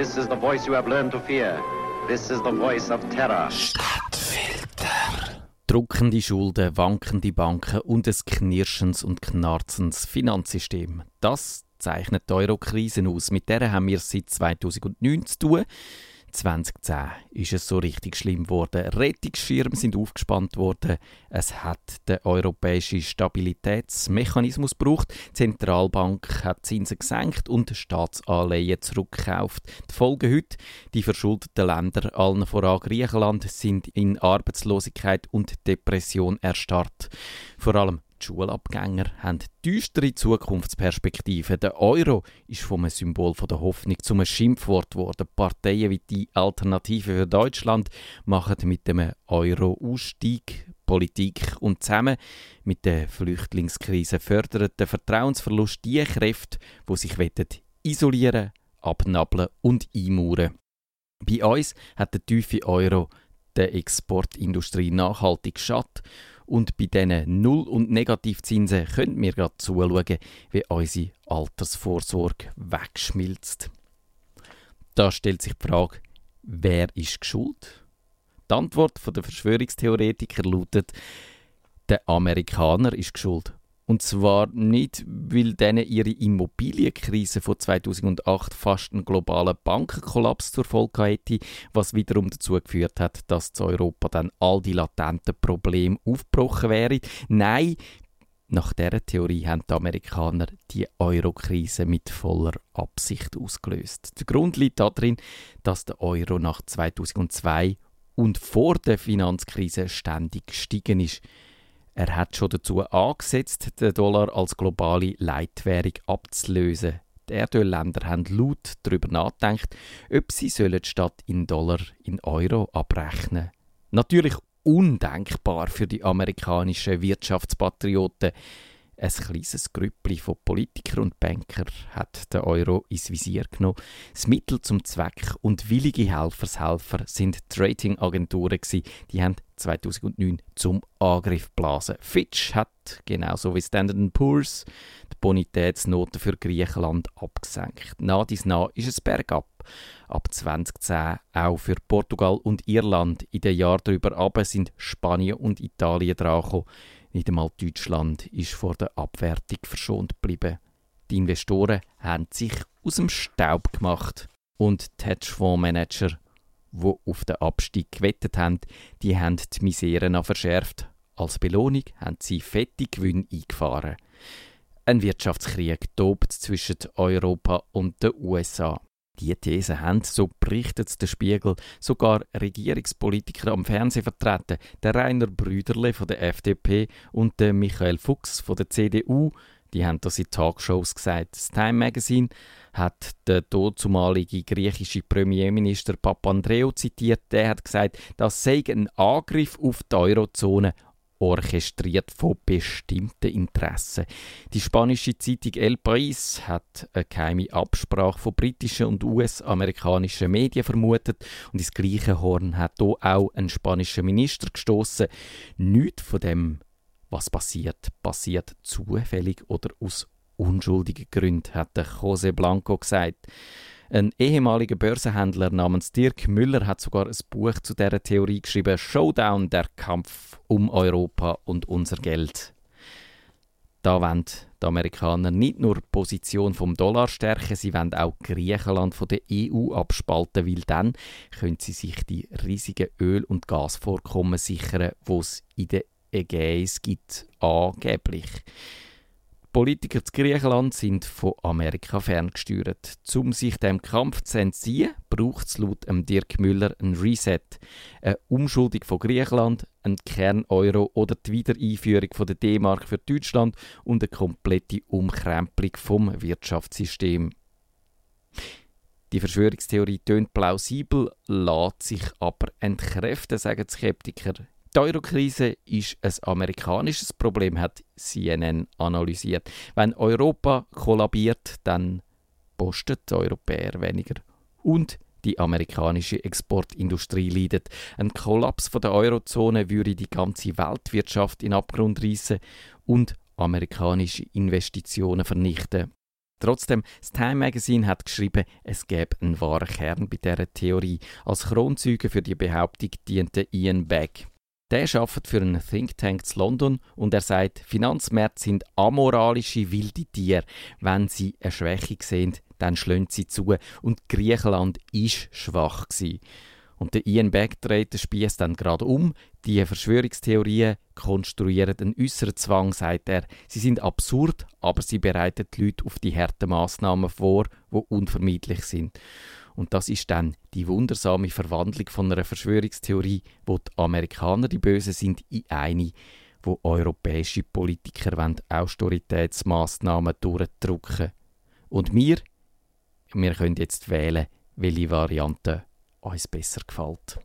This is the voice you have learned to fear. This is the voice of terror. Stadtfilter. Druckende Schulden, wankende Banken und ein knirschendes und knarzendes Finanzsystem. Das zeichnet die Euro-Krise aus. Mit der haben wir seit 2009 zu tun. 2010 ist es so richtig schlimm geworden. Rettungsschirme sind aufgespannt worden. Es hat den europäischen Stabilitätsmechanismus gebraucht. Die Zentralbank hat Zinsen gesenkt und Staatsanleihen zurückgekauft. Die Folge heute: Die verschuldeten Länder, allen voran Griechenland, sind in Arbeitslosigkeit und Depression erstarrt. Vor allem die Schulabgänger haben düstere Zukunftsperspektiven. Der Euro ist vom Symbol der Hoffnung zum Schimpfwort geworden. Parteien wie die Alternative für Deutschland machen mit dem Euro-Ausstieg Politik und zusammen mit der Flüchtlingskrise fördert der Vertrauensverlust die Kräfte, die sich isolieren, abnabeln und einmauern. Bei uns hat der tiefe Euro der Exportindustrie nachhaltig geschadet und bei diesen Null- und Negativzinsen können wir gerade zuschauen, wie unsere Altersvorsorge wegschmilzt. Da stellt sich die Frage, wer ist schuld? Die Antwort der Verschwörungstheoretiker lautet, der Amerikaner ist schuld. Und zwar nicht, weil denen ihre Immobilienkrise von 2008 fast einen globalen Bankenkollaps zur Folge hätte, was wiederum dazu geführt hat, dass in Europa dann all die latenten Probleme aufgebrochen wären. Nein, nach dieser Theorie haben die Amerikaner die Euro-Krise mit voller Absicht ausgelöst. Der Grund liegt darin, dass der Euro nach 2002 und vor der Finanzkrise ständig gestiegen ist. Er hat schon dazu angesetzt, den Dollar als globale Leitwährung abzulösen. Die Erdölländer haben laut darüber nachgedacht, ob sie sollen statt in Dollar in Euro abrechnen. Natürlich undenkbar für die amerikanischen Wirtschaftspatrioten. Ein kleines Grüppli von Politikern und Bankern hat den Euro ins Visier genommen. Das Mittel zum Zweck und willige Helfershelfer sind Ratingagenturen Die haben 2009 zum Angriff blasen. Fitch hat, genauso wie Standard Poor's, die Bonitätsnoten für Griechenland abgesenkt. Nach dies nach ist es bergab. Ab 2010 auch für Portugal und Irland. In den Jahren darüber aber sind Spanien und Italien dran gekommen. Nicht einmal Deutschland ist vor der Abwertung verschont geblieben. Die Investoren haben sich aus dem Staub gemacht. Und die Hedgefondsmanager, die auf den Abstieg gewettet haben, die haben die Misere verschärft. Als Belohnung haben sie fette Gewinne eingefahren. Ein Wirtschaftskrieg tobt zwischen Europa und den USA. Die These haben, so berichtet der Spiegel, sogar Regierungspolitiker am Fernsehen vertreten. Der Rainer Brüderle von der FDP und der Michael Fuchs von der CDU, die haben das in Talkshows gesagt. Das Time Magazine hat der dazumalige griechische Premierminister Papandreou zitiert. Der hat gesagt, das sei ein Angriff auf die Eurozone orchestriert von bestimmten Interessen. Die spanische Zeitung El País hat eine geheime Absprache von britischen und US-amerikanischen Medien vermutet und ins gleiche Horn hat hier auch ein spanischer Minister gestoßen. Nichts von dem, was passiert, passiert zufällig oder aus unschuldigen Gründen, hat der José Blanco gesagt. Ein ehemaliger Börsenhändler namens Dirk Müller hat sogar ein Buch zu dieser Theorie geschrieben: Showdown, der Kampf um Europa und unser Geld. Da wollen die Amerikaner nicht nur die Position vom Dollar stärken, sie wollen auch Griechenland von der EU abspalten, weil dann können sie sich die riesigen Öl- und Gasvorkommen sichern, wo es in der Ägäis gibt, angeblich. Politiker zu Griechenland sind von Amerika ferngesteuert. Um sich dem Kampf zu entziehen, braucht es laut Dirk Müller ein Reset, eine Umschuldung von Griechenland, ein Kern-Euro oder die Wiedereinführung von der D-Mark für Deutschland und eine komplette Umkrempelung vom Wirtschaftssystem. Die Verschwörungstheorie tönt plausibel, lässt sich aber entkräften, sagen die Skeptiker. Die Eurokrise ist ein amerikanisches Problem, hat CNN analysiert. Wenn Europa kollabiert, dann postet die Europäer weniger. Und die amerikanische Exportindustrie leidet. Ein Kollaps der Eurozone würde die ganze Weltwirtschaft in Abgrund reißen und amerikanische Investitionen vernichten. Trotzdem, das Time Magazine hat geschrieben, es gäbe einen wahren Kern bei dieser Theorie. Als Kronzeuge für die Behauptung diente Ian Beck. Der arbeitet für einen Think Tank in London und er sagt, Finanzmärkte sind amoralische wilde Tiere. Wenn sie eine Schwäche sehen, dann schlönt sie zu und Griechenland ist schwach gewesen. Und der Ian Beck dreht den Spieß dann gerade um. Die Verschwörungstheorien konstruieren einen äußeren Zwang, sagt er. Sie sind absurd, aber sie bereiten die Leute auf die harten Massnahmen vor, die unvermeidlich sind. Und das ist dann die wundersame Verwandlung von einer Verschwörungstheorie, wo die Amerikaner die Bösen sind, in eine, wo europäische Politiker wollen Austeritätsmaßnahmen durchdrücken. Und wir, wir können jetzt wählen, welche Variante uns besser gefällt.